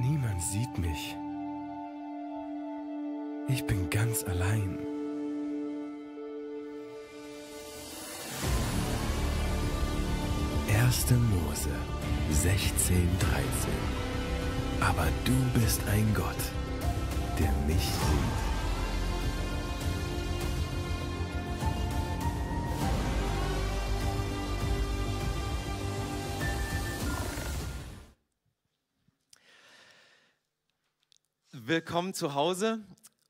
Niemand sieht mich. Ich bin ganz allein. Erste Mose 16, 13. Aber du bist ein Gott, der mich sieht. Willkommen zu Hause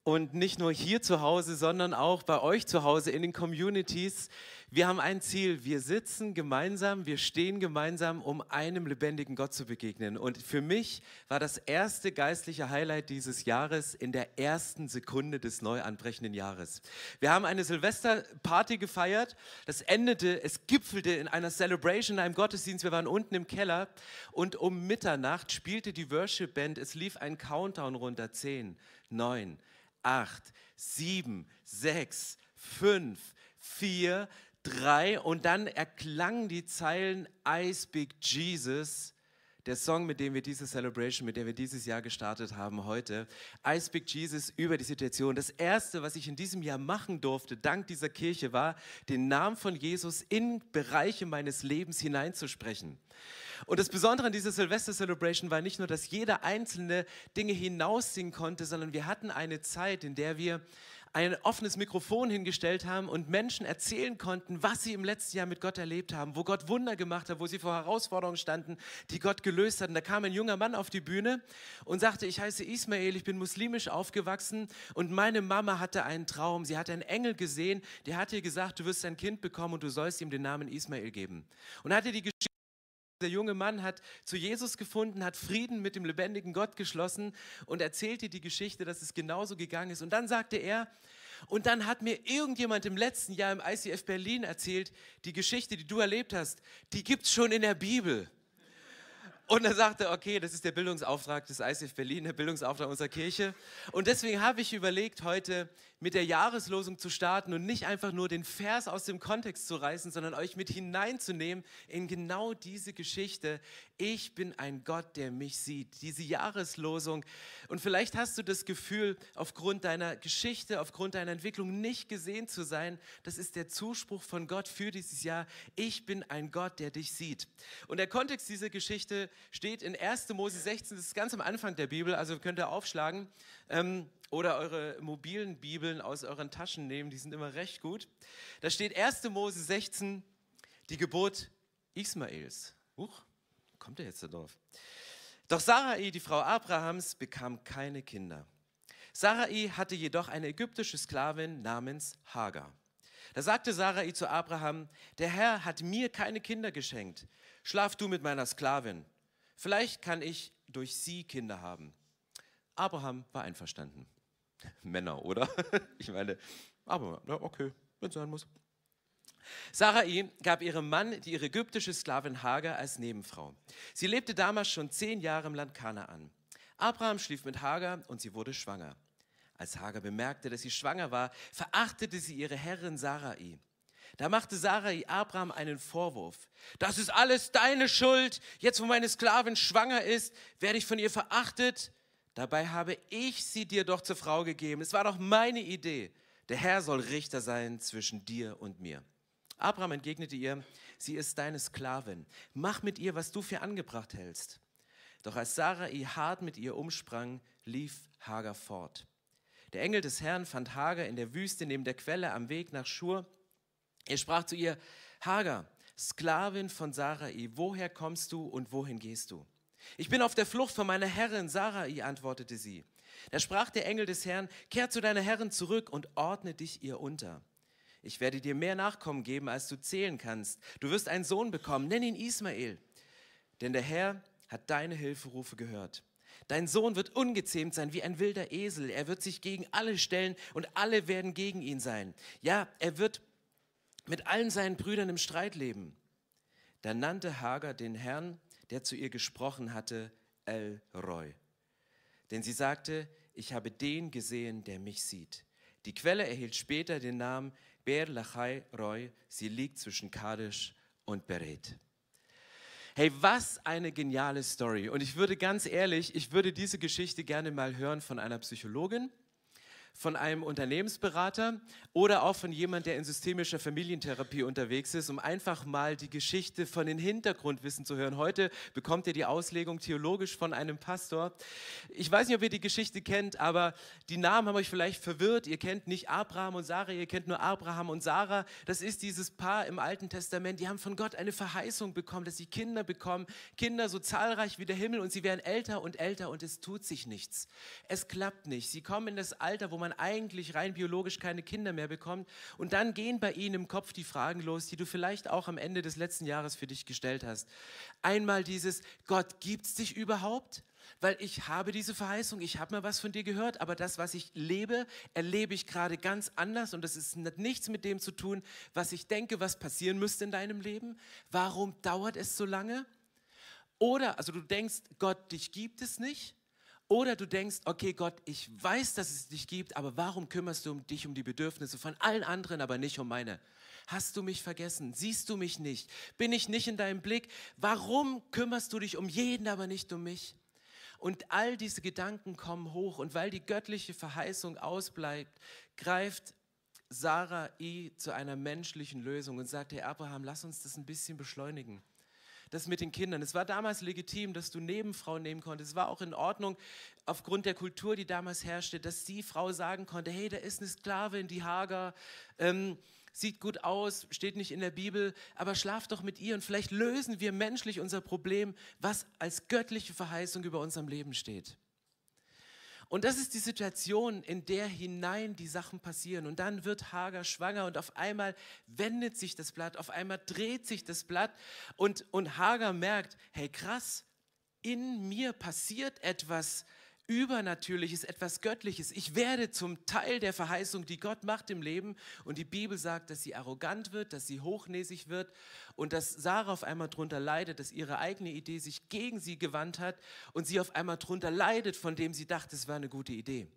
und nicht nur hier zu Hause, sondern auch bei euch zu Hause in den Communities. Wir haben ein Ziel. Wir sitzen gemeinsam, wir stehen gemeinsam, um einem lebendigen Gott zu begegnen. Und für mich war das erste geistliche Highlight dieses Jahres in der ersten Sekunde des neu anbrechenden Jahres. Wir haben eine Silvesterparty gefeiert. Das endete, es gipfelte in einer Celebration, in einem Gottesdienst. Wir waren unten im Keller und um Mitternacht spielte die Worship Band. Es lief ein Countdown runter. Zehn, neun, acht, sieben, sechs, fünf, vier, drei und dann erklangen die Zeilen I Speak Jesus, der Song, mit dem wir diese Celebration, mit der wir dieses Jahr gestartet haben heute. I Speak Jesus über die Situation. Das Erste, was ich in diesem Jahr machen durfte, dank dieser Kirche, war, den Namen von Jesus in Bereiche meines Lebens hineinzusprechen. Und das Besondere an dieser Silvester Celebration war nicht nur, dass jeder einzelne Dinge hinaussingen konnte, sondern wir hatten eine Zeit, in der wir ein offenes Mikrofon hingestellt haben und Menschen erzählen konnten, was sie im letzten Jahr mit Gott erlebt haben, wo Gott Wunder gemacht hat, wo sie vor Herausforderungen standen, die Gott gelöst hat. Und da kam ein junger Mann auf die Bühne und sagte, ich heiße Ismael, ich bin muslimisch aufgewachsen und meine Mama hatte einen Traum. Sie hatte einen Engel gesehen, der hat ihr gesagt, du wirst ein Kind bekommen und du sollst ihm den Namen Ismael geben. Und hatte die Geschichte der junge Mann hat zu Jesus gefunden, hat Frieden mit dem lebendigen Gott geschlossen und erzählte die Geschichte, dass es genauso gegangen ist. Und dann sagte er, und dann hat mir irgendjemand im letzten Jahr im ICF Berlin erzählt, die Geschichte, die du erlebt hast, die gibt es schon in der Bibel. Und er sagte, okay, das ist der Bildungsauftrag des ICF Berlin, der Bildungsauftrag unserer Kirche. Und deswegen habe ich überlegt, heute mit der Jahreslosung zu starten und nicht einfach nur den Vers aus dem Kontext zu reißen, sondern euch mit hineinzunehmen in genau diese Geschichte. Ich bin ein Gott, der mich sieht. Diese Jahreslosung. Und vielleicht hast du das Gefühl, aufgrund deiner Geschichte, aufgrund deiner Entwicklung nicht gesehen zu sein. Das ist der Zuspruch von Gott für dieses Jahr. Ich bin ein Gott, der dich sieht. Und der Kontext dieser Geschichte steht in 1. Mose 16, das ist ganz am Anfang der Bibel, also könnt ihr aufschlagen. Ähm, oder eure mobilen Bibeln aus euren Taschen nehmen, die sind immer recht gut. Da steht 1. Mose 16, die Geburt Ismaels. Huch, kommt er jetzt da drauf? Doch Sarai, die Frau Abrahams, bekam keine Kinder. Sarai hatte jedoch eine ägyptische Sklavin namens Hagar. Da sagte Sarai zu Abraham, der Herr hat mir keine Kinder geschenkt. Schlaf du mit meiner Sklavin. Vielleicht kann ich durch sie Kinder haben. Abraham war einverstanden. Männer, oder? Ich meine, aber okay, wenn es sein muss. Sarai gab ihrem Mann die ägyptische Sklavin Hagar als Nebenfrau. Sie lebte damals schon zehn Jahre im Land Kanaan. Abraham schlief mit Hagar und sie wurde schwanger. Als Hagar bemerkte, dass sie schwanger war, verachtete sie ihre Herrin Sarai. Da machte Sarai Abraham einen Vorwurf. Das ist alles deine Schuld. Jetzt, wo meine Sklavin schwanger ist, werde ich von ihr verachtet. Dabei habe ich sie dir doch zur Frau gegeben. Es war doch meine Idee. Der Herr soll Richter sein zwischen dir und mir. Abraham entgegnete ihr, sie ist deine Sklavin. Mach mit ihr, was du für angebracht hältst. Doch als Sarai hart mit ihr umsprang, lief Hagar fort. Der Engel des Herrn fand Hagar in der Wüste neben der Quelle am Weg nach Schur. Er sprach zu ihr, Hagar, Sklavin von Sarai, woher kommst du und wohin gehst du? Ich bin auf der Flucht von meiner Herrin Sarai, antwortete sie. Da sprach der Engel des Herrn, kehr zu deiner Herrin zurück und ordne dich ihr unter. Ich werde dir mehr Nachkommen geben, als du zählen kannst. Du wirst einen Sohn bekommen, nenn ihn Ismael. Denn der Herr hat deine Hilferufe gehört. Dein Sohn wird ungezähmt sein wie ein wilder Esel. Er wird sich gegen alle stellen und alle werden gegen ihn sein. Ja, er wird mit allen seinen Brüdern im Streit leben. Da nannte Hagar den Herrn der zu ihr gesprochen hatte, El Roy. Denn sie sagte, ich habe den gesehen, der mich sieht. Die Quelle erhielt später den Namen Ber Lachai Roy. Sie liegt zwischen Kadesh und Beret. Hey, was eine geniale Story. Und ich würde ganz ehrlich, ich würde diese Geschichte gerne mal hören von einer Psychologin von einem Unternehmensberater oder auch von jemand, der in systemischer Familientherapie unterwegs ist, um einfach mal die Geschichte von den Hintergrundwissen zu hören. Heute bekommt ihr die Auslegung theologisch von einem Pastor. Ich weiß nicht, ob ihr die Geschichte kennt, aber die Namen haben euch vielleicht verwirrt. Ihr kennt nicht Abraham und Sarah, ihr kennt nur Abraham und Sarah. Das ist dieses Paar im Alten Testament. Die haben von Gott eine Verheißung bekommen, dass sie Kinder bekommen. Kinder so zahlreich wie der Himmel und sie werden älter und älter und es tut sich nichts. Es klappt nicht. Sie kommen in das Alter, wo man eigentlich rein biologisch keine Kinder mehr bekommt. Und dann gehen bei ihnen im Kopf die Fragen los, die du vielleicht auch am Ende des letzten Jahres für dich gestellt hast. Einmal dieses, Gott, gibt es dich überhaupt? Weil ich habe diese Verheißung, ich habe mal was von dir gehört, aber das, was ich lebe, erlebe ich gerade ganz anders und das ist nichts mit dem zu tun, was ich denke, was passieren müsste in deinem Leben. Warum dauert es so lange? Oder, also du denkst, Gott, dich gibt es nicht. Oder du denkst, okay Gott, ich weiß, dass es dich gibt, aber warum kümmerst du dich um die Bedürfnisse von allen anderen, aber nicht um meine? Hast du mich vergessen? Siehst du mich nicht? Bin ich nicht in deinem Blick? Warum kümmerst du dich um jeden, aber nicht um mich? Und all diese Gedanken kommen hoch und weil die göttliche Verheißung ausbleibt, greift Sarah I zu einer menschlichen Lösung und sagt, Herr Abraham, lass uns das ein bisschen beschleunigen das mit den Kindern. Es war damals legitim, dass du Nebenfrauen nehmen konntest. Es war auch in Ordnung aufgrund der Kultur, die damals herrschte, dass die Frau sagen konnte, hey, da ist eine Sklavin, die Hager, ähm, sieht gut aus, steht nicht in der Bibel, aber schlaf doch mit ihr und vielleicht lösen wir menschlich unser Problem, was als göttliche Verheißung über unserem Leben steht. Und das ist die Situation, in der hinein die Sachen passieren. Und dann wird Hagar schwanger und auf einmal wendet sich das Blatt, auf einmal dreht sich das Blatt und, und Hagar merkt, hey krass, in mir passiert etwas, Übernatürliches, etwas Göttliches. Ich werde zum Teil der Verheißung, die Gott macht im Leben. Und die Bibel sagt, dass sie arrogant wird, dass sie hochnäsig wird und dass Sarah auf einmal darunter leidet, dass ihre eigene Idee sich gegen sie gewandt hat und sie auf einmal darunter leidet, von dem sie dachte, es war eine gute Idee.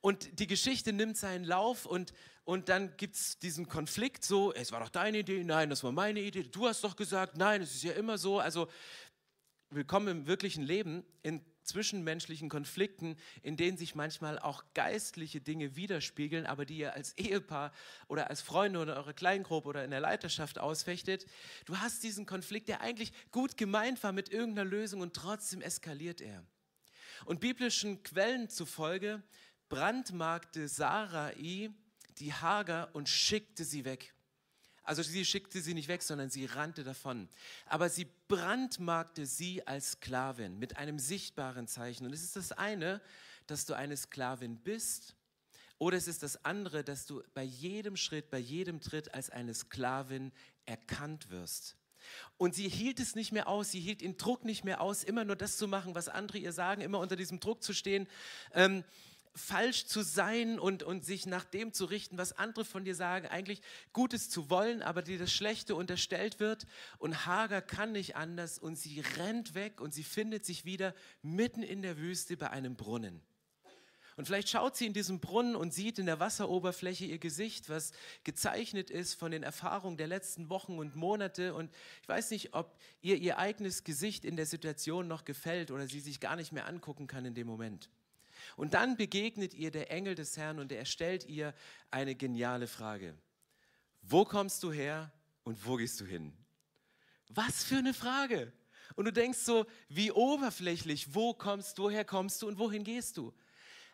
Und die Geschichte nimmt seinen Lauf und, und dann gibt es diesen Konflikt so, es war doch deine Idee, nein, das war meine Idee, du hast doch gesagt, nein, es ist ja immer so. Also willkommen im wirklichen Leben. In zwischenmenschlichen Konflikten, in denen sich manchmal auch geistliche Dinge widerspiegeln, aber die ihr als Ehepaar oder als Freunde oder eure Kleingruppe oder in der Leiterschaft ausfechtet. Du hast diesen Konflikt, der eigentlich gut gemeint war mit irgendeiner Lösung und trotzdem eskaliert er. Und biblischen Quellen zufolge brandmarkte Sarai die Hager und schickte sie weg. Also sie schickte sie nicht weg, sondern sie rannte davon. Aber sie brandmarkte sie als Sklavin mit einem sichtbaren Zeichen. Und es ist das eine, dass du eine Sklavin bist, oder es ist das andere, dass du bei jedem Schritt, bei jedem Tritt als eine Sklavin erkannt wirst. Und sie hielt es nicht mehr aus, sie hielt den Druck nicht mehr aus, immer nur das zu machen, was andere ihr sagen, immer unter diesem Druck zu stehen. Ähm, falsch zu sein und, und sich nach dem zu richten, was andere von dir sagen, eigentlich Gutes zu wollen, aber dir das Schlechte unterstellt wird. Und Hagar kann nicht anders und sie rennt weg und sie findet sich wieder mitten in der Wüste bei einem Brunnen. Und vielleicht schaut sie in diesem Brunnen und sieht in der Wasseroberfläche ihr Gesicht, was gezeichnet ist von den Erfahrungen der letzten Wochen und Monate. Und ich weiß nicht, ob ihr ihr eigenes Gesicht in der Situation noch gefällt oder sie sich gar nicht mehr angucken kann in dem Moment. Und dann begegnet ihr der Engel des Herrn und er stellt ihr eine geniale Frage. Wo kommst du her und wo gehst du hin? Was für eine Frage. Und du denkst so, wie oberflächlich, wo kommst woher kommst du und wohin gehst du?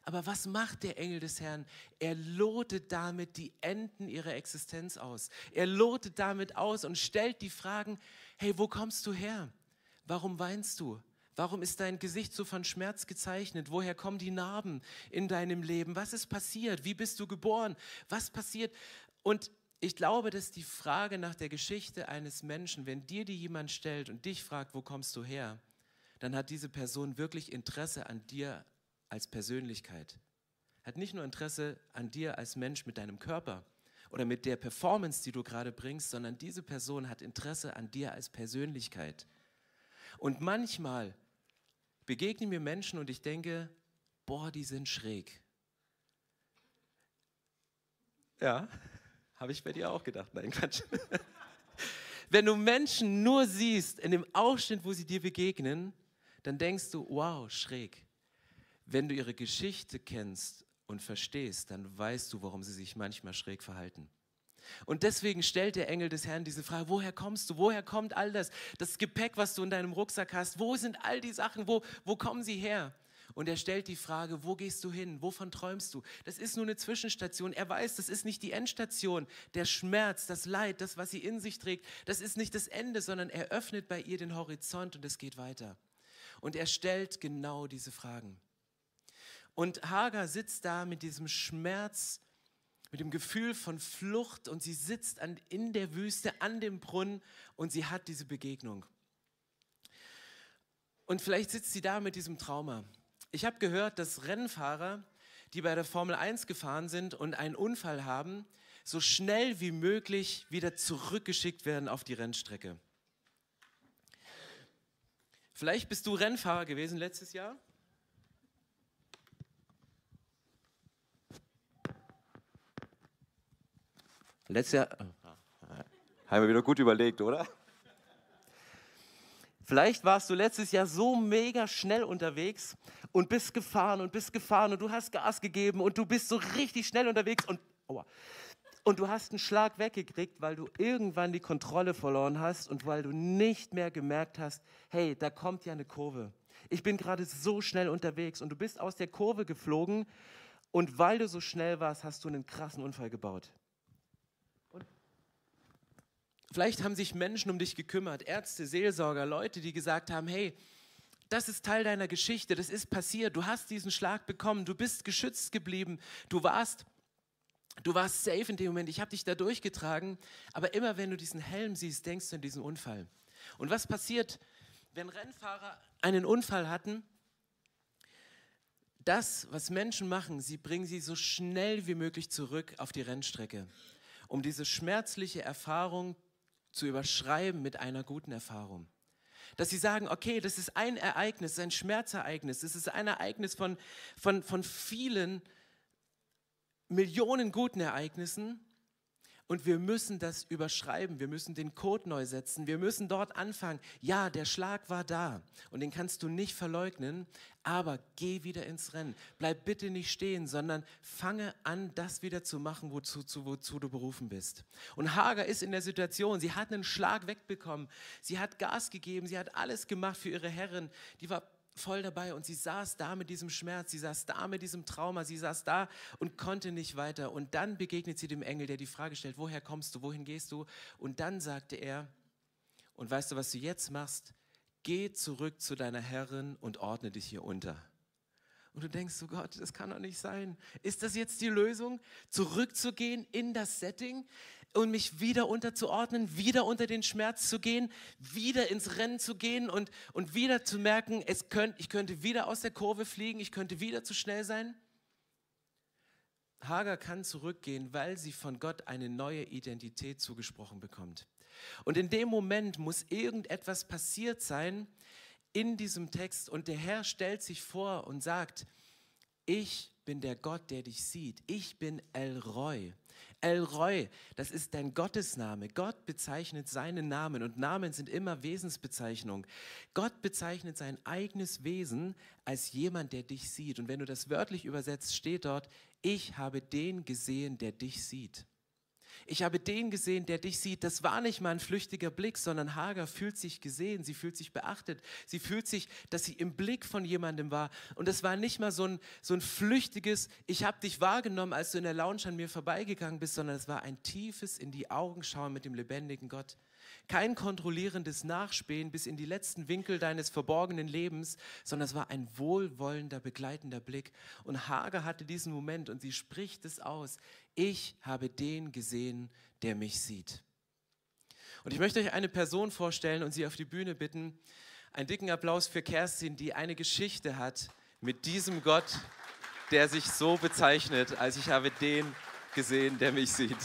Aber was macht der Engel des Herrn? Er lotet damit die Enden ihrer Existenz aus. Er lotet damit aus und stellt die Fragen, hey, wo kommst du her? Warum weinst du? Warum ist dein Gesicht so von Schmerz gezeichnet? Woher kommen die Narben in deinem Leben? Was ist passiert? Wie bist du geboren? Was passiert? Und ich glaube, dass die Frage nach der Geschichte eines Menschen, wenn dir die jemand stellt und dich fragt, wo kommst du her, dann hat diese Person wirklich Interesse an dir als Persönlichkeit. Hat nicht nur Interesse an dir als Mensch mit deinem Körper oder mit der Performance, die du gerade bringst, sondern diese Person hat Interesse an dir als Persönlichkeit. Und manchmal begegnen mir Menschen und ich denke, boah, die sind schräg. Ja, habe ich bei dir auch gedacht. Nein, Quatsch. wenn du Menschen nur siehst in dem Ausschnitt, wo sie dir begegnen, dann denkst du, wow, schräg. Wenn du ihre Geschichte kennst und verstehst, dann weißt du, warum sie sich manchmal schräg verhalten. Und deswegen stellt der Engel des Herrn diese Frage, woher kommst du? Woher kommt all das? Das Gepäck, was du in deinem Rucksack hast, wo sind all die Sachen? Wo, wo kommen sie her? Und er stellt die Frage, wo gehst du hin? Wovon träumst du? Das ist nur eine Zwischenstation. Er weiß, das ist nicht die Endstation. Der Schmerz, das Leid, das, was sie in sich trägt, das ist nicht das Ende, sondern er öffnet bei ihr den Horizont und es geht weiter. Und er stellt genau diese Fragen. Und Hagar sitzt da mit diesem Schmerz, mit dem Gefühl von Flucht und sie sitzt an, in der Wüste an dem Brunnen und sie hat diese Begegnung. Und vielleicht sitzt sie da mit diesem Trauma. Ich habe gehört, dass Rennfahrer, die bei der Formel 1 gefahren sind und einen Unfall haben, so schnell wie möglich wieder zurückgeschickt werden auf die Rennstrecke. Vielleicht bist du Rennfahrer gewesen letztes Jahr. Letztes Jahr. Haben wir wieder gut überlegt, oder? Vielleicht warst du letztes Jahr so mega schnell unterwegs und bist gefahren und bist gefahren und du hast Gas gegeben und du bist so richtig schnell unterwegs und, aua, und du hast einen Schlag weggekriegt, weil du irgendwann die Kontrolle verloren hast und weil du nicht mehr gemerkt hast, hey, da kommt ja eine Kurve. Ich bin gerade so schnell unterwegs und du bist aus der Kurve geflogen und weil du so schnell warst, hast du einen krassen Unfall gebaut. Vielleicht haben sich Menschen um dich gekümmert, Ärzte, Seelsorger, Leute, die gesagt haben, hey, das ist Teil deiner Geschichte, das ist passiert, du hast diesen Schlag bekommen, du bist geschützt geblieben, du warst, du warst safe in dem Moment, ich habe dich da durchgetragen, aber immer wenn du diesen Helm siehst, denkst du an diesen Unfall. Und was passiert, wenn Rennfahrer einen Unfall hatten? Das, was Menschen machen, sie bringen sie so schnell wie möglich zurück auf die Rennstrecke, um diese schmerzliche Erfahrung zu überschreiben mit einer guten Erfahrung. Dass sie sagen, okay, das ist ein Ereignis, ein Schmerzereignis, das ist ein Ereignis von, von, von vielen Millionen guten Ereignissen und wir müssen das überschreiben, wir müssen den Code neu setzen, wir müssen dort anfangen. Ja, der Schlag war da und den kannst du nicht verleugnen, aber geh wieder ins Rennen. Bleib bitte nicht stehen, sondern fange an, das wieder zu machen, wozu, zu, wozu du berufen bist. Und Hager ist in der Situation, sie hat einen Schlag wegbekommen, sie hat Gas gegeben, sie hat alles gemacht für ihre Herrin, die war voll dabei und sie saß da mit diesem Schmerz, sie saß da mit diesem Trauma, sie saß da und konnte nicht weiter. Und dann begegnet sie dem Engel, der die Frage stellt, woher kommst du, wohin gehst du? Und dann sagte er, und weißt du, was du jetzt machst? Geh zurück zu deiner Herrin und ordne dich hier unter. Und du denkst, oh Gott, das kann doch nicht sein. Ist das jetzt die Lösung, zurückzugehen in das Setting? und mich wieder unterzuordnen, wieder unter den Schmerz zu gehen, wieder ins Rennen zu gehen und, und wieder zu merken, es könnt, ich könnte wieder aus der Kurve fliegen, ich könnte wieder zu schnell sein. Hagar kann zurückgehen, weil sie von Gott eine neue Identität zugesprochen bekommt. Und in dem Moment muss irgendetwas passiert sein in diesem Text und der Herr stellt sich vor und sagt, ich bin der Gott, der dich sieht. Ich bin El Roy. El Roy, das ist dein Gottesname. Gott bezeichnet seinen Namen und Namen sind immer Wesensbezeichnung. Gott bezeichnet sein eigenes Wesen als jemand, der dich sieht. Und wenn du das wörtlich übersetzt, steht dort, ich habe den gesehen, der dich sieht. Ich habe den gesehen, der dich sieht. Das war nicht mal ein flüchtiger Blick, sondern Hagar fühlt sich gesehen, sie fühlt sich beachtet, sie fühlt sich, dass sie im Blick von jemandem war. Und das war nicht mal so ein, so ein flüchtiges, ich habe dich wahrgenommen, als du in der Lounge an mir vorbeigegangen bist, sondern es war ein tiefes in die Augen schauen mit dem lebendigen Gott. Kein kontrollierendes Nachspähen bis in die letzten Winkel deines verborgenen Lebens, sondern es war ein wohlwollender, begleitender Blick. Und Hager hatte diesen Moment und sie spricht es aus. Ich habe den gesehen, der mich sieht. Und ich möchte euch eine Person vorstellen und sie auf die Bühne bitten. Einen dicken Applaus für Kerstin, die eine Geschichte hat mit diesem Gott, der sich so bezeichnet, als ich habe den gesehen, der mich sieht.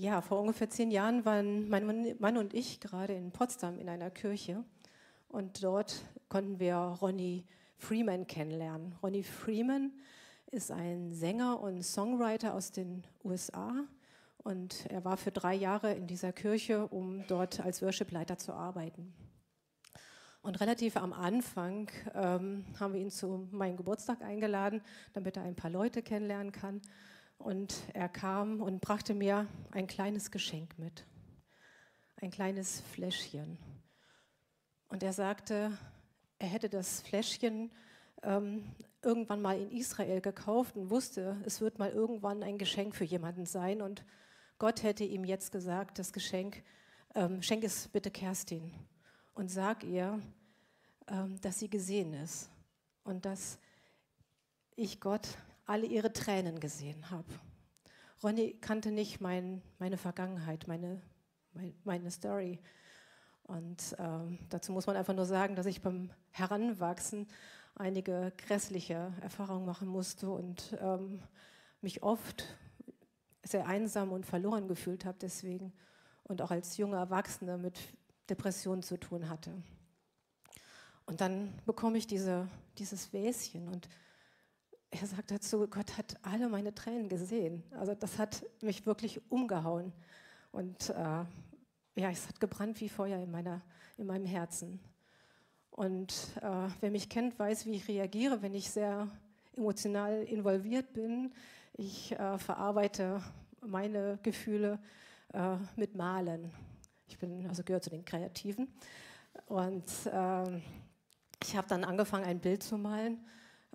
Ja, vor ungefähr zehn Jahren waren mein Mann und ich gerade in Potsdam in einer Kirche und dort konnten wir Ronnie Freeman kennenlernen. Ronnie Freeman ist ein Sänger und Songwriter aus den USA Und er war für drei Jahre in dieser Kirche, um dort als Worshipleiter zu arbeiten. Und relativ am Anfang ähm, haben wir ihn zu meinem Geburtstag eingeladen, damit er ein paar Leute kennenlernen kann. Und er kam und brachte mir ein kleines Geschenk mit, ein kleines Fläschchen. Und er sagte, er hätte das Fläschchen ähm, irgendwann mal in Israel gekauft und wusste, es wird mal irgendwann ein Geschenk für jemanden sein. Und Gott hätte ihm jetzt gesagt, das Geschenk, ähm, schenk es bitte Kerstin und sag ihr, ähm, dass sie gesehen ist und dass ich Gott alle ihre Tränen gesehen habe. Ronny kannte nicht mein, meine Vergangenheit, meine, meine, meine Story. Und ähm, dazu muss man einfach nur sagen, dass ich beim Heranwachsen einige grässliche Erfahrungen machen musste und ähm, mich oft sehr einsam und verloren gefühlt habe deswegen und auch als junge Erwachsene mit Depressionen zu tun hatte. Und dann bekomme ich diese, dieses Wäschen und er sagt dazu, Gott hat alle meine Tränen gesehen. Also das hat mich wirklich umgehauen. Und äh, ja, es hat gebrannt wie Feuer in, meiner, in meinem Herzen. Und äh, wer mich kennt, weiß, wie ich reagiere, wenn ich sehr emotional involviert bin. Ich äh, verarbeite meine Gefühle äh, mit Malen. Ich bin, also gehöre zu den Kreativen. Und ähm, ich habe dann angefangen, ein Bild zu malen,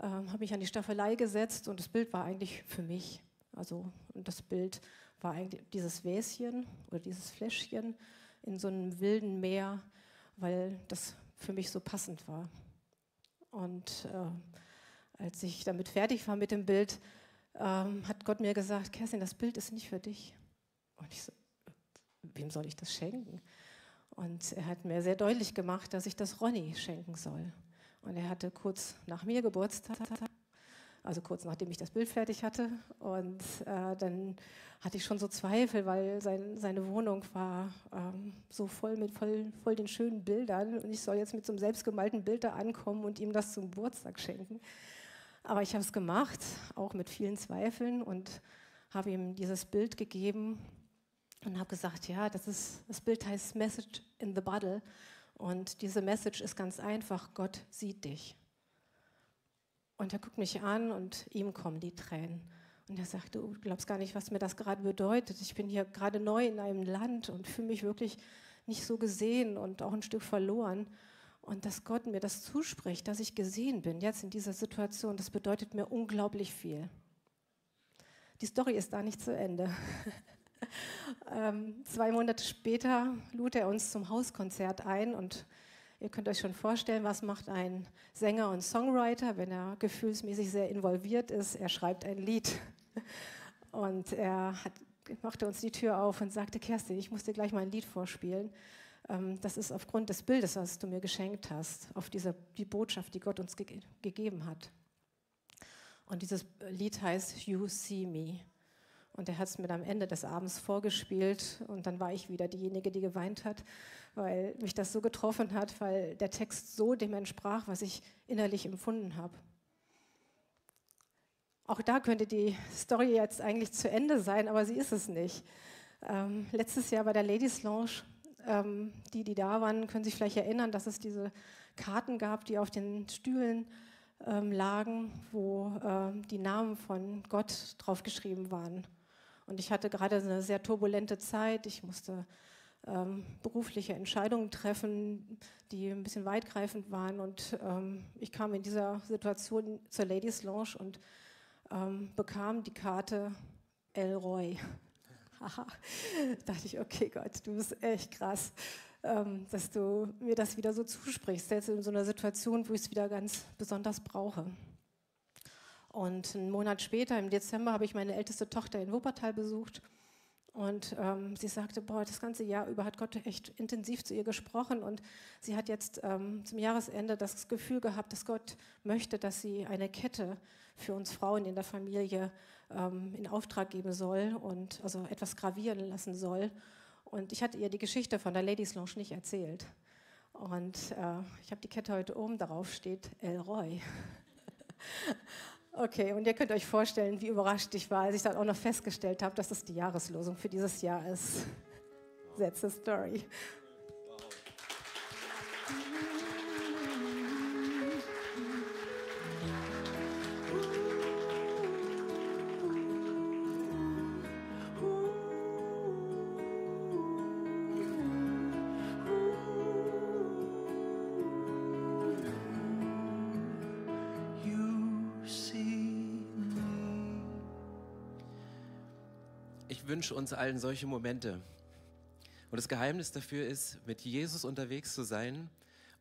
ähm, habe mich an die Staffelei gesetzt und das Bild war eigentlich für mich. Also das Bild war eigentlich dieses Wäschen oder dieses Fläschchen in so einem wilden Meer, weil das für mich so passend war. Und äh, als ich damit fertig war mit dem Bild, ähm, hat Gott mir gesagt, Kerstin, das Bild ist nicht für dich. Und ich so, wem soll ich das schenken? Und er hat mir sehr deutlich gemacht, dass ich das Ronny schenken soll. Und er hatte kurz nach mir Geburtstag, also kurz nachdem ich das Bild fertig hatte. Und äh, dann hatte ich schon so Zweifel, weil sein, seine Wohnung war ähm, so voll mit voll, voll den schönen Bildern. Und ich soll jetzt mit so einem selbstgemalten Bild da ankommen und ihm das zum Geburtstag schenken. Aber ich habe es gemacht, auch mit vielen Zweifeln und habe ihm dieses Bild gegeben und habe gesagt, ja, das, ist, das Bild heißt Message in the Bottle. Und diese Message ist ganz einfach, Gott sieht dich. Und er guckt mich an und ihm kommen die Tränen. Und er sagt, du glaubst gar nicht, was mir das gerade bedeutet. Ich bin hier gerade neu in einem Land und fühle mich wirklich nicht so gesehen und auch ein Stück verloren. Und dass Gott mir das zuspricht, dass ich gesehen bin, jetzt in dieser Situation, das bedeutet mir unglaublich viel. Die Story ist da nicht zu Ende. ähm, zwei Monate später lud er uns zum Hauskonzert ein und ihr könnt euch schon vorstellen, was macht ein Sänger und Songwriter, wenn er gefühlsmäßig sehr involviert ist. Er schreibt ein Lied und er hat, machte uns die Tür auf und sagte, Kerstin, ich muss dir gleich mal ein Lied vorspielen. Ähm, das ist aufgrund des Bildes, was du mir geschenkt hast, auf diese, die Botschaft, die Gott uns ge gegeben hat. Und dieses Lied heißt You See Me. Und er hat es mir am Ende des Abends vorgespielt und dann war ich wieder diejenige, die geweint hat, weil mich das so getroffen hat, weil der Text so dem entsprach, was ich innerlich empfunden habe. Auch da könnte die Story jetzt eigentlich zu Ende sein, aber sie ist es nicht. Ähm, letztes Jahr bei der Ladies Lounge, ähm, die, die da waren, können sich vielleicht erinnern, dass es diese Karten gab, die auf den Stühlen ähm, lagen, wo ähm, die Namen von Gott draufgeschrieben waren. Und ich hatte gerade eine sehr turbulente Zeit. Ich musste ähm, berufliche Entscheidungen treffen, die ein bisschen weitgreifend waren. Und ähm, ich kam in dieser Situation zur Ladies Lounge und ähm, bekam die Karte Elroy. Haha, dachte ich, okay Gott, du bist echt krass, ähm, dass du mir das wieder so zusprichst, selbst in so einer Situation, wo ich es wieder ganz besonders brauche. Und einen Monat später, im Dezember, habe ich meine älteste Tochter in Wuppertal besucht. Und ähm, sie sagte, boah, das ganze Jahr über hat Gott echt intensiv zu ihr gesprochen. Und sie hat jetzt ähm, zum Jahresende das Gefühl gehabt, dass Gott möchte, dass sie eine Kette für uns Frauen in der Familie ähm, in Auftrag geben soll und also etwas gravieren lassen soll. Und ich hatte ihr die Geschichte von der Ladies Lounge nicht erzählt. Und äh, ich habe die Kette heute oben, darauf steht Elroy. Okay, und ihr könnt euch vorstellen, wie überrascht ich war, als ich dann auch noch festgestellt habe, dass das die Jahreslosung für dieses Jahr ist. That's the story. Wünsche uns allen solche Momente. Und das Geheimnis dafür ist, mit Jesus unterwegs zu sein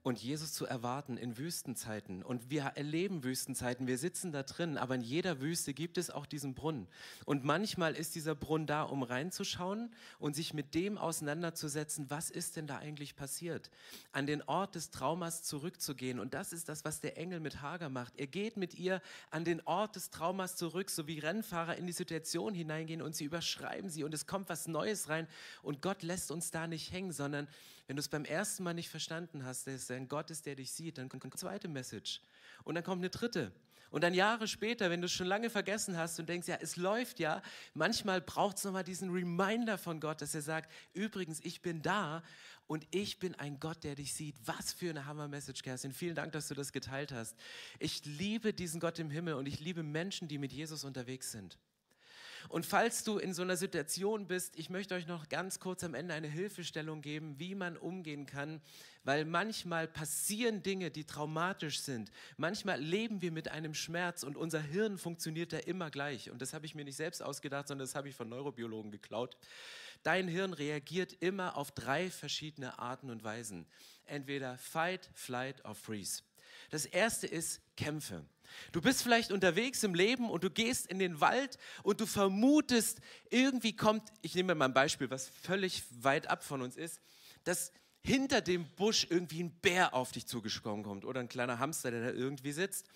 und Jesus zu erwarten in Wüstenzeiten. Und wir erleben Wüstenzeiten, wir sitzen da drin, aber in jeder Wüste gibt es auch diesen Brunnen. Und manchmal ist dieser Brunnen da, um reinzuschauen und sich mit dem auseinanderzusetzen, was ist denn da eigentlich passiert? An den Ort des Traumas zurückzugehen. Und das ist das, was der Engel mit Hager macht. Er geht mit ihr an den Ort des Traumas zurück, so wie Rennfahrer in die Situation hineingehen und sie überschreiben sie und es kommt was Neues rein. Und Gott lässt uns da nicht hängen, sondern wenn du es beim ersten Mal nicht verstanden hast, dass ein Gott ist, der dich sieht, dann kommt eine zweite Message. Und dann kommt eine dritte. Und dann Jahre später, wenn du es schon lange vergessen hast und denkst, ja, es läuft ja, manchmal braucht es nochmal diesen Reminder von Gott, dass er sagt, übrigens, ich bin da und ich bin ein Gott, der dich sieht. Was für eine Hammer-Message, Kerstin. Vielen Dank, dass du das geteilt hast. Ich liebe diesen Gott im Himmel und ich liebe Menschen, die mit Jesus unterwegs sind. Und falls du in so einer Situation bist, ich möchte euch noch ganz kurz am Ende eine Hilfestellung geben, wie man umgehen kann, weil manchmal passieren Dinge, die traumatisch sind. Manchmal leben wir mit einem Schmerz und unser Hirn funktioniert da immer gleich. Und das habe ich mir nicht selbst ausgedacht, sondern das habe ich von Neurobiologen geklaut. Dein Hirn reagiert immer auf drei verschiedene Arten und Weisen. Entweder Fight, Flight or Freeze. Das erste ist Kämpfe. Du bist vielleicht unterwegs im Leben und du gehst in den Wald und du vermutest, irgendwie kommt, ich nehme mal ein Beispiel, was völlig weit ab von uns ist, dass hinter dem Busch irgendwie ein Bär auf dich zugesprungen kommt oder ein kleiner Hamster, der da irgendwie sitzt.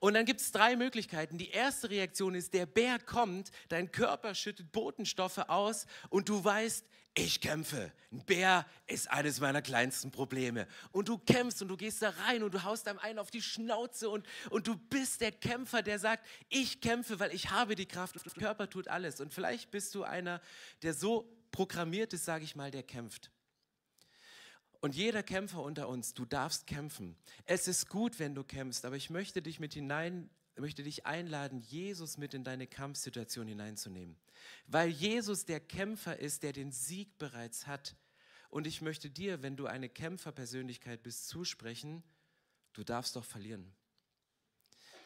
Und dann gibt es drei Möglichkeiten. Die erste Reaktion ist, der Bär kommt, dein Körper schüttet Botenstoffe aus und du weißt, ich kämpfe. Ein Bär ist eines meiner kleinsten Probleme. Und du kämpfst und du gehst da rein und du haust einem einen auf die Schnauze und, und du bist der Kämpfer, der sagt, ich kämpfe, weil ich habe die Kraft und der Körper tut alles. Und vielleicht bist du einer, der so programmiert ist, sage ich mal, der kämpft. Und jeder Kämpfer unter uns, du darfst kämpfen. Es ist gut, wenn du kämpfst, aber ich möchte dich mit hinein, möchte dich einladen, Jesus mit in deine Kampfsituation hineinzunehmen. Weil Jesus der Kämpfer ist, der den Sieg bereits hat. Und ich möchte dir, wenn du eine Kämpferpersönlichkeit bist, zusprechen, du darfst doch verlieren.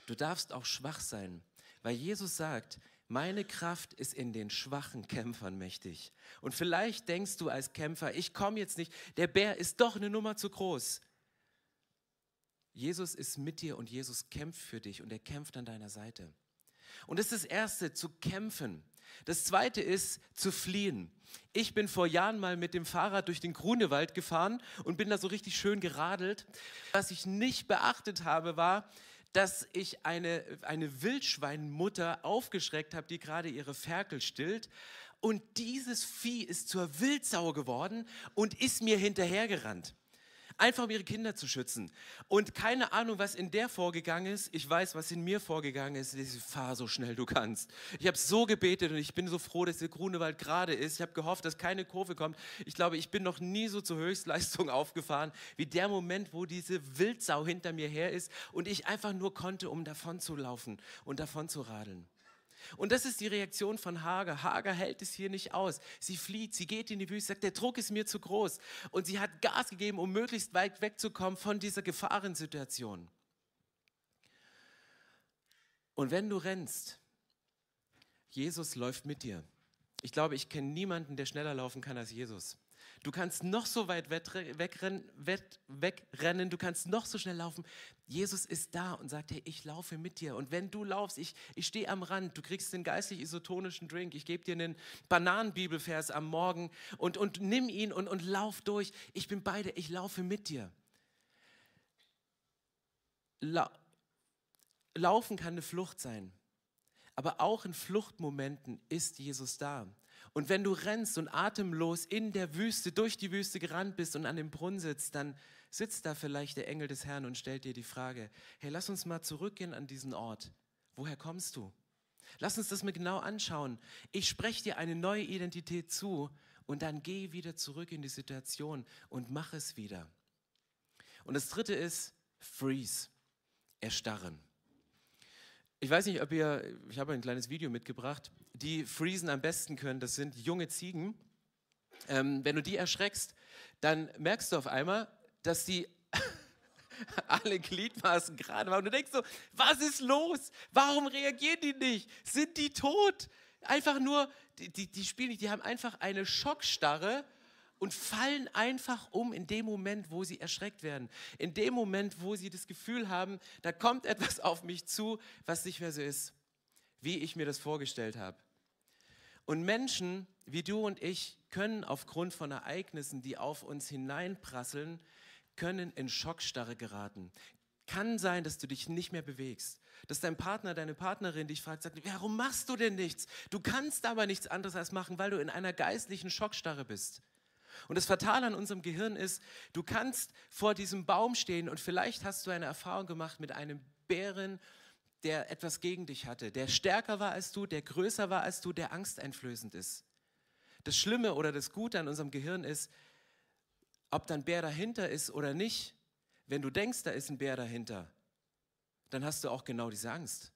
Du darfst auch schwach sein, weil Jesus sagt, meine Kraft ist in den schwachen Kämpfern mächtig. Und vielleicht denkst du als Kämpfer, ich komme jetzt nicht, der Bär ist doch eine Nummer zu groß. Jesus ist mit dir und Jesus kämpft für dich und er kämpft an deiner Seite. Und das ist das Erste, zu kämpfen. Das Zweite ist zu fliehen. Ich bin vor Jahren mal mit dem Fahrrad durch den Grunewald gefahren und bin da so richtig schön geradelt. Was ich nicht beachtet habe, war, dass ich eine, eine Wildschweinmutter aufgeschreckt habe, die gerade ihre Ferkel stillt. Und dieses Vieh ist zur Wildsau geworden und ist mir hinterhergerannt. Einfach um ihre Kinder zu schützen. Und keine Ahnung, was in der vorgegangen ist. Ich weiß, was in mir vorgegangen ist. Ich fahr so schnell du kannst. Ich habe so gebetet und ich bin so froh, dass der Grunewald gerade ist. Ich habe gehofft, dass keine Kurve kommt. Ich glaube, ich bin noch nie so zur Höchstleistung aufgefahren, wie der Moment, wo diese Wildsau hinter mir her ist und ich einfach nur konnte, um davon zu laufen und davon zu radeln. Und das ist die Reaktion von Hager. Hager hält es hier nicht aus. Sie flieht, sie geht in die Wüste, sagt, der Druck ist mir zu groß. Und sie hat Gas gegeben, um möglichst weit wegzukommen von dieser Gefahrensituation. Und wenn du rennst, Jesus läuft mit dir. Ich glaube, ich kenne niemanden, der schneller laufen kann als Jesus. Du kannst noch so weit wegrennen, wegrennen, du kannst noch so schnell laufen. Jesus ist da und sagt, hey, ich laufe mit dir. Und wenn du laufst, ich, ich stehe am Rand, du kriegst den geistlich-isotonischen Drink, ich gebe dir einen Bananenbibelvers am Morgen und, und nimm ihn und, und lauf durch. Ich bin bei dir, ich laufe mit dir. La Laufen kann eine Flucht sein. Aber auch in Fluchtmomenten ist Jesus da. Und wenn du rennst und atemlos in der Wüste, durch die Wüste gerannt bist und an dem Brunnen sitzt, dann sitzt da vielleicht der Engel des Herrn und stellt dir die Frage, hey, lass uns mal zurückgehen an diesen Ort, Woher kommst du? Lass uns das mal genau anschauen. Ich spreche dir eine neue Identität zu und dann geh wieder zurück in die Situation und mach es wieder. Und das dritte ist Freeze, erstarren. Ich weiß nicht, ob ihr, ich habe ein kleines Video mitgebracht, die freezen am besten können, das sind junge Ziegen. Ähm, wenn du die erschreckst, dann merkst du auf einmal, dass die alle Gliedmaßen gerade waren. Und du denkst so, was ist los? Warum reagieren die nicht? Sind die tot? Einfach nur, die, die, die spielen nicht, die haben einfach eine Schockstarre und fallen einfach um in dem Moment, wo sie erschreckt werden. In dem Moment, wo sie das Gefühl haben, da kommt etwas auf mich zu, was nicht mehr so ist, wie ich mir das vorgestellt habe. Und Menschen wie du und ich können aufgrund von Ereignissen, die auf uns hineinprasseln, können in Schockstarre geraten. Kann sein, dass du dich nicht mehr bewegst, dass dein Partner, deine Partnerin dich fragt, sagt, warum machst du denn nichts? Du kannst aber nichts anderes als machen, weil du in einer geistlichen Schockstarre bist. Und das Fatale an unserem Gehirn ist, du kannst vor diesem Baum stehen und vielleicht hast du eine Erfahrung gemacht mit einem Bären, der etwas gegen dich hatte, der stärker war als du, der größer war als du, der angsteinflößend ist. Das Schlimme oder das Gute an unserem Gehirn ist, ob da ein Bär dahinter ist oder nicht, wenn du denkst, da ist ein Bär dahinter, dann hast du auch genau diese Angst.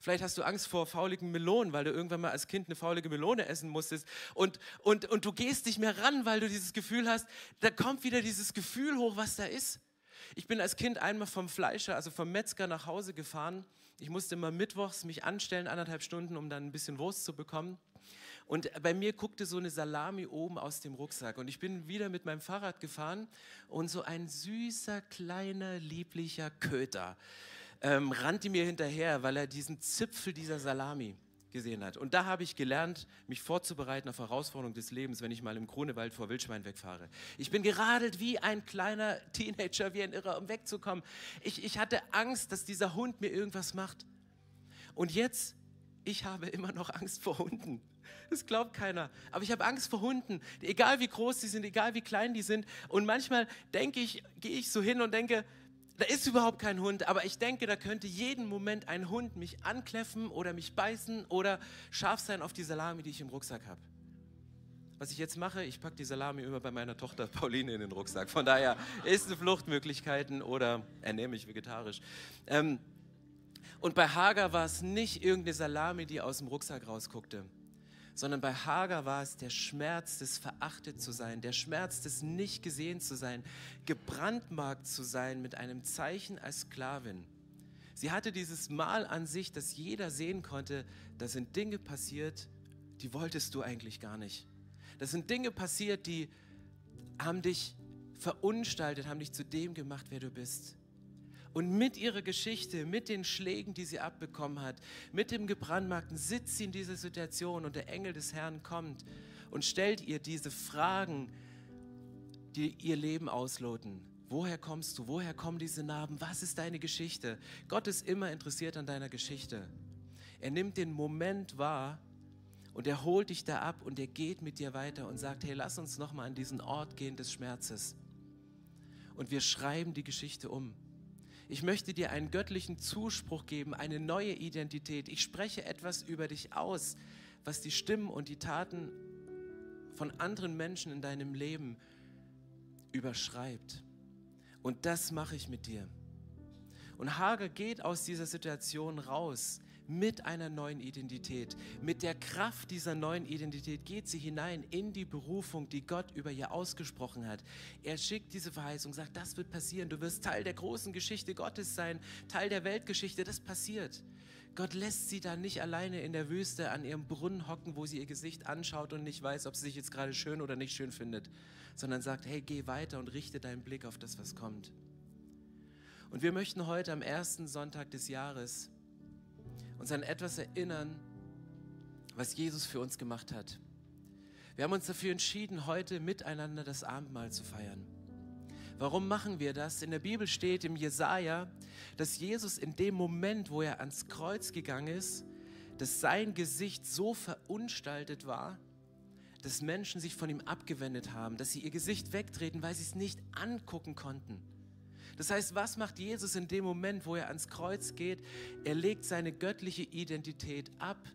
Vielleicht hast du Angst vor fauligen Melonen, weil du irgendwann mal als Kind eine faulige Melone essen musstest. Und, und, und du gehst nicht mehr ran, weil du dieses Gefühl hast, da kommt wieder dieses Gefühl hoch, was da ist. Ich bin als Kind einmal vom Fleischer, also vom Metzger nach Hause gefahren. Ich musste immer mittwochs mich anstellen, anderthalb Stunden, um dann ein bisschen Wurst zu bekommen. Und bei mir guckte so eine Salami oben aus dem Rucksack. Und ich bin wieder mit meinem Fahrrad gefahren und so ein süßer, kleiner, lieblicher Köter ähm, rannte mir hinterher, weil er diesen Zipfel dieser Salami gesehen hat. Und da habe ich gelernt, mich vorzubereiten auf Herausforderungen des Lebens, wenn ich mal im Kronewald vor Wildschwein wegfahre. Ich bin geradelt wie ein kleiner Teenager, wie ein Irrer, um wegzukommen. Ich, ich hatte Angst, dass dieser Hund mir irgendwas macht. Und jetzt, ich habe immer noch Angst vor Hunden. Das glaubt keiner. Aber ich habe Angst vor Hunden. Egal wie groß die sind, egal wie klein die sind. Und manchmal denke ich, gehe ich so hin und denke, da ist überhaupt kein Hund, aber ich denke, da könnte jeden Moment ein Hund mich ankläffen oder mich beißen oder scharf sein auf die Salami, die ich im Rucksack habe. Was ich jetzt mache, ich packe die Salami immer bei meiner Tochter Pauline in den Rucksack. Von daher ist eine Fluchtmöglichkeiten oder ernähre mich vegetarisch. Ähm, und bei Hager war es nicht irgendeine Salami, die aus dem Rucksack rausguckte sondern bei Hagar war es der Schmerz des verachtet zu sein, der Schmerz des nicht gesehen zu sein, gebrandmarkt zu sein mit einem Zeichen als Sklavin. Sie hatte dieses Mal an sich, dass jeder sehen konnte, da sind Dinge passiert, die wolltest du eigentlich gar nicht. Das sind Dinge passiert, die haben dich verunstaltet, haben dich zu dem gemacht, wer du bist. Und mit ihrer Geschichte, mit den Schlägen, die sie abbekommen hat, mit dem Gebrandmarkten sitzt sie in dieser Situation und der Engel des Herrn kommt und stellt ihr diese Fragen, die ihr Leben ausloten. Woher kommst du? Woher kommen diese Narben? Was ist deine Geschichte? Gott ist immer interessiert an deiner Geschichte. Er nimmt den Moment wahr und er holt dich da ab und er geht mit dir weiter und sagt, hey, lass uns nochmal an diesen Ort gehen des Schmerzes. Und wir schreiben die Geschichte um. Ich möchte dir einen göttlichen Zuspruch geben, eine neue Identität. Ich spreche etwas über dich aus, was die Stimmen und die Taten von anderen Menschen in deinem Leben überschreibt. Und das mache ich mit dir. Und Hager geht aus dieser Situation raus mit einer neuen Identität. Mit der Kraft dieser neuen Identität geht sie hinein in die Berufung, die Gott über ihr ausgesprochen hat. Er schickt diese Verheißung, sagt, das wird passieren. Du wirst Teil der großen Geschichte Gottes sein, Teil der Weltgeschichte. Das passiert. Gott lässt sie da nicht alleine in der Wüste an ihrem Brunnen hocken, wo sie ihr Gesicht anschaut und nicht weiß, ob sie sich jetzt gerade schön oder nicht schön findet, sondern sagt, hey, geh weiter und richte deinen Blick auf das, was kommt. Und wir möchten heute am ersten Sonntag des Jahres uns an etwas erinnern, was Jesus für uns gemacht hat. Wir haben uns dafür entschieden, heute miteinander das Abendmahl zu feiern. Warum machen wir das? In der Bibel steht im Jesaja, dass Jesus in dem Moment, wo er ans Kreuz gegangen ist, dass sein Gesicht so verunstaltet war, dass Menschen sich von ihm abgewendet haben, dass sie ihr Gesicht wegtreten, weil sie es nicht angucken konnten Das heißt, was macht Jesus in dem Moment, wo er ans Kreuz geht? Er legt seine göttliche Identität ab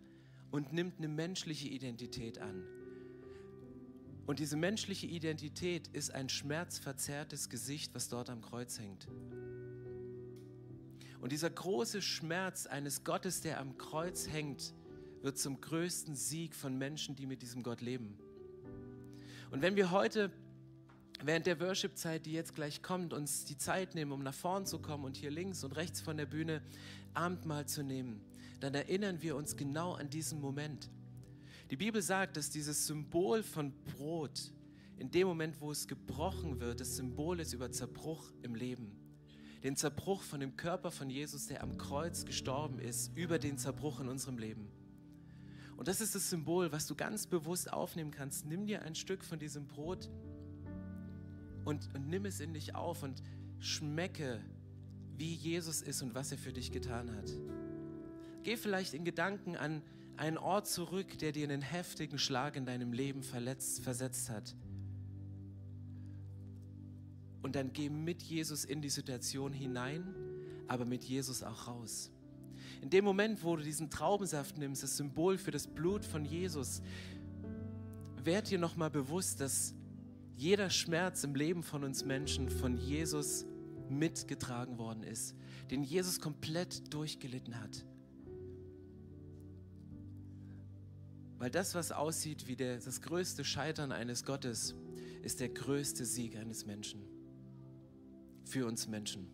und nimmt eine menschliche Identität an. Und diese menschliche Identität ist ein schmerzverzerrtes Gesicht, was dort am Kreuz hängt. Und dieser große Schmerz eines Gottes, der am Kreuz hängt, wird zum größten Sieg von Menschen, die mit diesem Gott leben. Und wenn wir heute während der Worship-Zeit, die jetzt gleich kommt, uns die Zeit nehmen, um nach vorn zu kommen und hier links und rechts von der Bühne Abendmahl zu nehmen, dann erinnern wir uns genau an diesen Moment. Die Bibel sagt, dass dieses Symbol von Brot in dem Moment, wo es gebrochen wird, das Symbol ist über Zerbruch im Leben den Zerbruch von dem Körper von Jesus, der am Kreuz gestorben ist, über den Zerbruch in unserem Leben. Und das ist das Symbol, was du ganz bewusst aufnehmen kannst. Nimm dir ein Stück von diesem Brot und, und nimm es in dich auf und schmecke, wie Jesus ist und was er für dich getan hat. Geh vielleicht in Gedanken an einen Ort zurück, der dir einen heftigen Schlag in deinem Leben verletzt, versetzt hat und dann geh mit Jesus in die Situation hinein, aber mit Jesus auch raus. In dem Moment, wo du diesen Traubensaft nimmst, das Symbol für das Blut von Jesus, werd dir nochmal bewusst, dass jeder Schmerz im Leben von uns Menschen von Jesus mitgetragen worden ist, den Jesus komplett durchgelitten hat. Weil das, was aussieht wie der, das größte Scheitern eines Gottes, ist der größte Sieg eines Menschen für uns Menschen.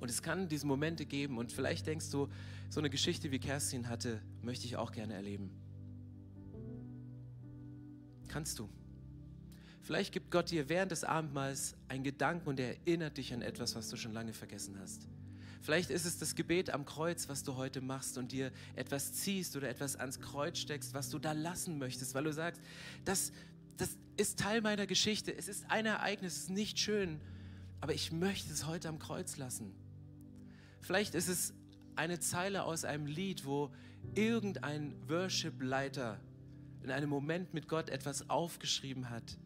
Und es kann diese Momente geben und vielleicht denkst du, so eine Geschichte wie Kerstin hatte, möchte ich auch gerne erleben. Kannst du. Vielleicht gibt Gott dir während des Abendmahls einen Gedanken und er erinnert dich an etwas, was du schon lange vergessen hast. Vielleicht ist es das Gebet am Kreuz, was du heute machst und dir etwas ziehst oder etwas ans Kreuz steckst, was du da lassen möchtest, weil du sagst, das, das ist Teil meiner Geschichte. Es ist ein Ereignis, es ist nicht schön, aber ich möchte es heute am Kreuz lassen. Vielleicht ist es eine Zeile aus einem Lied, wo irgendein Worship-Leiter in einem Moment mit Gott etwas aufgeschrieben hat,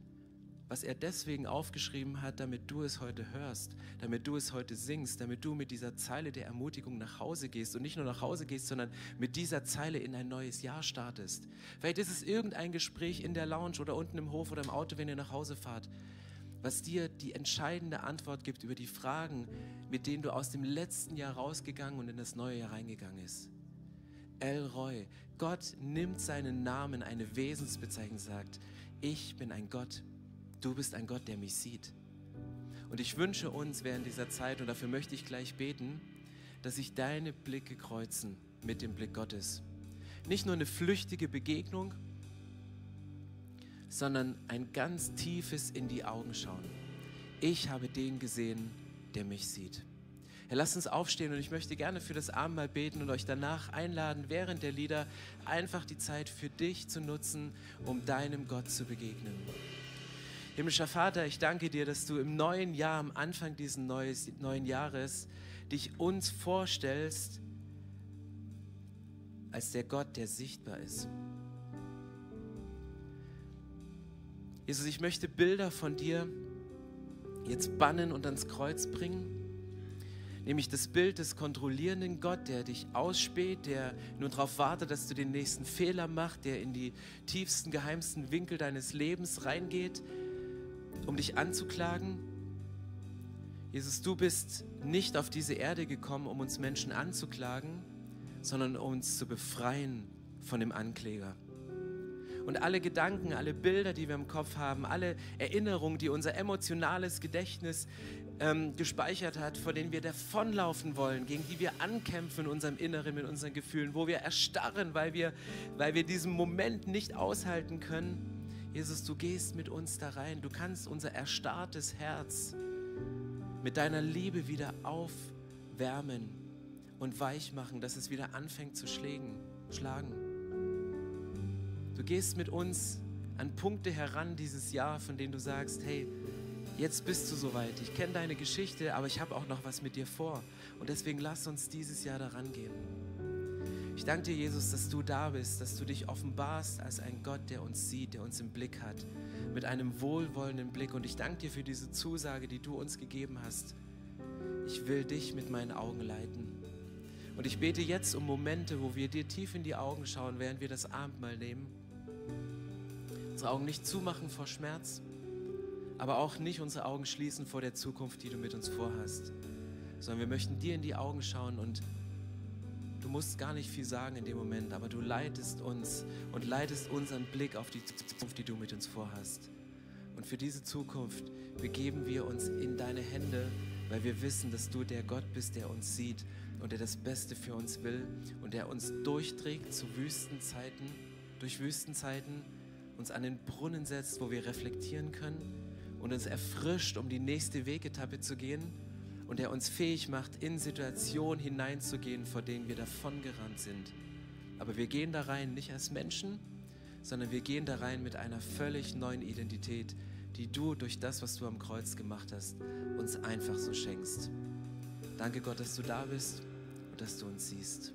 was er deswegen aufgeschrieben hat, damit du es heute hörst, damit du es heute singst, damit du mit dieser Zeile der Ermutigung nach Hause gehst und nicht nur nach Hause gehst, sondern mit dieser Zeile in ein neues Jahr startest. Vielleicht ist es irgendein Gespräch in der Lounge oder unten im Hof oder im Auto, wenn ihr nach Hause fahrt, was dir die entscheidende Antwort gibt über die Fragen, mit denen du aus dem letzten Jahr rausgegangen und in das neue Jahr reingegangen ist. El Roy, Gott nimmt seinen Namen, eine Wesensbezeichnung, sagt, ich bin ein Gott, du bist ein Gott, der mich sieht. Und ich wünsche uns während dieser Zeit, und dafür möchte ich gleich beten, dass sich deine Blicke kreuzen mit dem Blick Gottes. Nicht nur eine flüchtige Begegnung, sondern ein ganz tiefes in die Augen schauen. Ich habe den gesehen, der mich sieht. Herr, lasst uns aufstehen und ich möchte gerne für das Abendmahl beten und euch danach einladen, während der Lieder einfach die Zeit für dich zu nutzen, um deinem Gott zu begegnen. Himmlischer Vater, ich danke dir, dass du im neuen Jahr, am Anfang dieses neuen Jahres, dich uns vorstellst als der Gott, der sichtbar ist. Jesus, ich möchte Bilder von dir jetzt bannen und ans Kreuz bringen. Nämlich das Bild des kontrollierenden Gott, der dich ausspäht, der nur darauf wartet, dass du den nächsten Fehler machst, der in die tiefsten, geheimsten Winkel deines Lebens reingeht, um dich anzuklagen. Jesus, du bist nicht auf diese Erde gekommen, um uns Menschen anzuklagen, sondern um uns zu befreien von dem Ankläger und alle Gedanken, alle Bilder, die wir im Kopf haben, alle Erinnerungen, die unser emotionales Gedächtnis ähm, gespeichert hat, vor denen wir davonlaufen wollen, gegen die wir ankämpfen in unserem Inneren, mit unseren Gefühlen, wo wir erstarren, weil wir, weil wir diesen Moment nicht aushalten können. Jesus, du gehst mit uns da rein. Du kannst unser erstarrtes Herz mit deiner Liebe wieder aufwärmen und weich machen, dass es wieder anfängt zu schlägen, schlagen. Du gehst mit uns an Punkte heran dieses Jahr, von denen du sagst, hey, jetzt bist du soweit. Ich kenne deine Geschichte, aber ich habe auch noch was mit dir vor. Und deswegen lass uns dieses Jahr daran gehen. Ich danke dir, Jesus, dass du da bist, dass du dich offenbarst als ein Gott, der uns sieht, der uns im Blick hat, mit einem wohlwollenden Blick. Und ich danke dir für diese Zusage, die du uns gegeben hast, ich will dich mit meinen Augen leiten. Und ich bete jetzt um Momente, wo wir dir tief in die Augen schauen, während wir das Abendmahl nehmen. Unsere Augen nicht zumachen vor Schmerz, aber auch nicht unsere Augen schließen vor der Zukunft, die du mit uns vorhast, sondern wir möchten dir in die Augen schauen und musst gar nicht viel sagen in dem Moment, aber du leitest uns und leitest unseren Blick auf die Zukunft, die du mit uns vorhast. Und für diese Zukunft begeben wir uns in deine Hände, weil wir wissen, dass du der Gott bist, der uns sieht und der das Beste für uns will und der uns durchträgt zu Wüstenzeiten, durch Wüstenzeiten, uns an den Brunnen setzt, wo wir reflektieren können und uns erfrischt, um die nächste Wegetappe zu gehen und der uns fähig macht, in Situationen hineinzugehen, vor denen wir davongerannt sind. Aber wir gehen da rein nicht als Menschen, sondern wir gehen da rein mit einer völlig neuen Identität, die du durch das, was du am Kreuz gemacht hast, uns einfach so schenkst. Danke Gott, dass du da bist und dass du uns siehst.